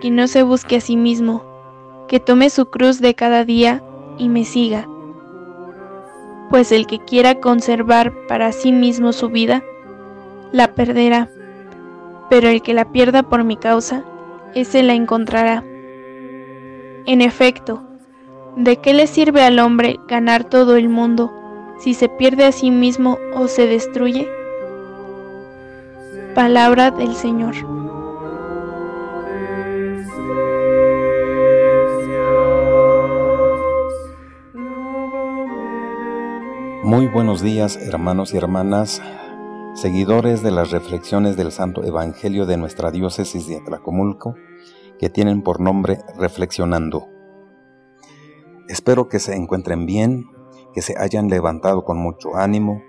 que no se busque a sí mismo, que tome su cruz de cada día y me siga. Pues el que quiera conservar para sí mismo su vida, la perderá, pero el que la pierda por mi causa, ese la encontrará. En efecto, ¿de qué le sirve al hombre ganar todo el mundo si se pierde a sí mismo o se destruye? Palabra del Señor. Muy buenos días hermanos y hermanas, seguidores de las reflexiones del Santo Evangelio de nuestra diócesis de Atlacomulco, que tienen por nombre Reflexionando. Espero que se encuentren bien, que se hayan levantado con mucho ánimo,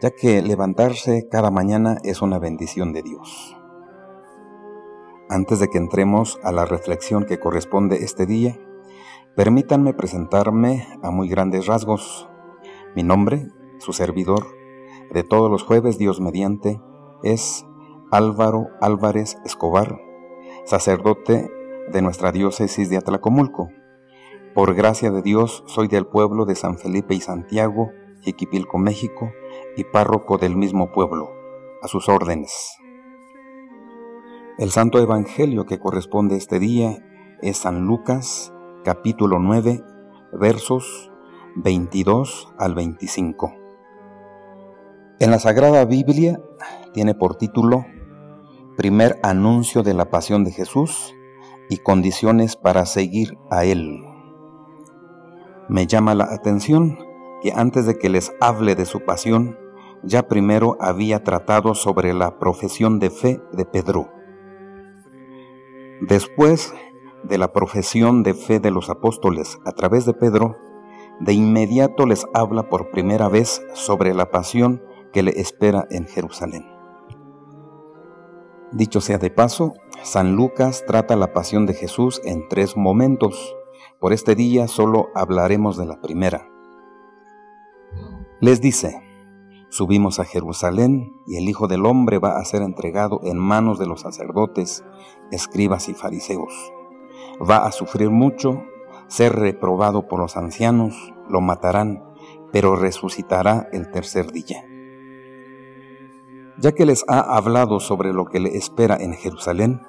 ya que levantarse cada mañana es una bendición de Dios. Antes de que entremos a la reflexión que corresponde este día, permítanme presentarme a muy grandes rasgos. Mi nombre, su servidor, de todos los jueves Dios mediante, es Álvaro Álvarez Escobar, sacerdote de nuestra diócesis de Atlacomulco. Por gracia de Dios soy del pueblo de San Felipe y Santiago, Jiquipilco, México, y párroco del mismo pueblo, a sus órdenes. El Santo Evangelio que corresponde este día es San Lucas, capítulo 9, versos 22 al 25. En la Sagrada Biblia tiene por título Primer anuncio de la pasión de Jesús y condiciones para seguir a Él. Me llama la atención que antes de que les hable de su pasión, ya primero había tratado sobre la profesión de fe de Pedro. Después de la profesión de fe de los apóstoles a través de Pedro, de inmediato les habla por primera vez sobre la pasión que le espera en Jerusalén. Dicho sea de paso, San Lucas trata la pasión de Jesús en tres momentos. Por este día solo hablaremos de la primera. Les dice, subimos a Jerusalén y el Hijo del Hombre va a ser entregado en manos de los sacerdotes, escribas y fariseos. Va a sufrir mucho ser reprobado por los ancianos, lo matarán, pero resucitará el tercer día. Ya que les ha hablado sobre lo que le espera en Jerusalén,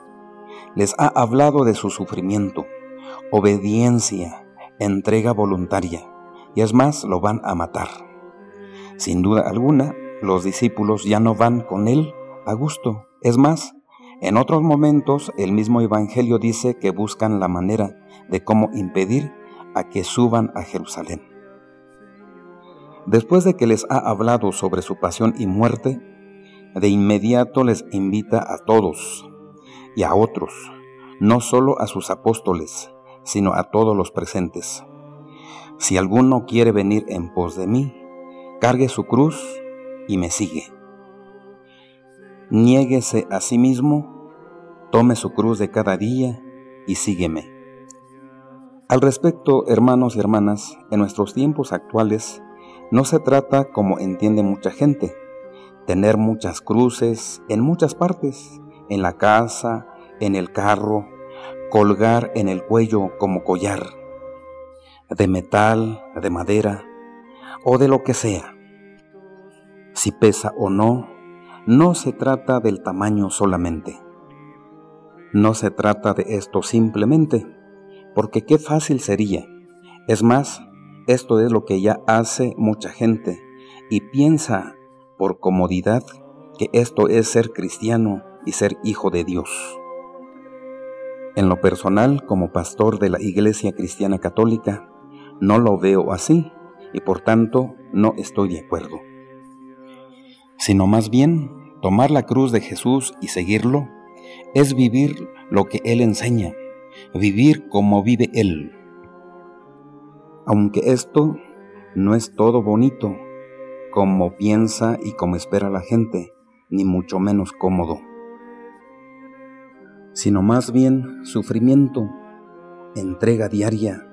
les ha hablado de su sufrimiento, obediencia, entrega voluntaria, y es más, lo van a matar. Sin duda alguna, los discípulos ya no van con él a gusto. Es más, en otros momentos el mismo Evangelio dice que buscan la manera de cómo impedir a que suban a Jerusalén. Después de que les ha hablado sobre su pasión y muerte, de inmediato les invita a todos y a otros, no solo a sus apóstoles, sino a todos los presentes. Si alguno quiere venir en pos de mí, cargue su cruz y me sigue niéguese a sí mismo, tome su cruz de cada día y sígueme. Al respecto, hermanos y hermanas, en nuestros tiempos actuales no se trata como entiende mucha gente, tener muchas cruces en muchas partes, en la casa, en el carro, colgar en el cuello como collar, de metal, de madera o de lo que sea. Si pesa o no, no se trata del tamaño solamente. No se trata de esto simplemente, porque qué fácil sería. Es más, esto es lo que ya hace mucha gente y piensa por comodidad que esto es ser cristiano y ser hijo de Dios. En lo personal, como pastor de la Iglesia Cristiana Católica, no lo veo así y por tanto no estoy de acuerdo, sino más bien tomar la cruz de Jesús y seguirlo es vivir lo que Él enseña, vivir como vive Él. Aunque esto no es todo bonito, como piensa y como espera la gente, ni mucho menos cómodo, sino más bien sufrimiento, entrega diaria,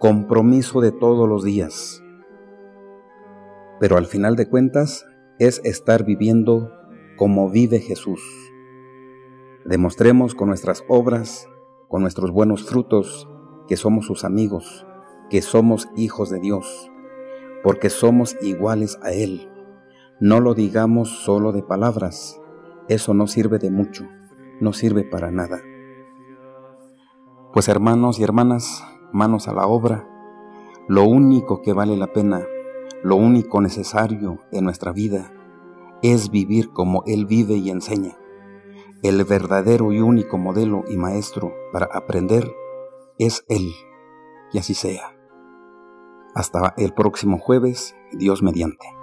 compromiso de todos los días. Pero al final de cuentas es estar viviendo como vive Jesús. Demostremos con nuestras obras, con nuestros buenos frutos, que somos sus amigos, que somos hijos de Dios, porque somos iguales a Él. No lo digamos solo de palabras, eso no sirve de mucho, no sirve para nada. Pues hermanos y hermanas, manos a la obra, lo único que vale la pena, lo único necesario en nuestra vida, es vivir como Él vive y enseña. El verdadero y único modelo y maestro para aprender es Él, y así sea. Hasta el próximo jueves, Dios mediante.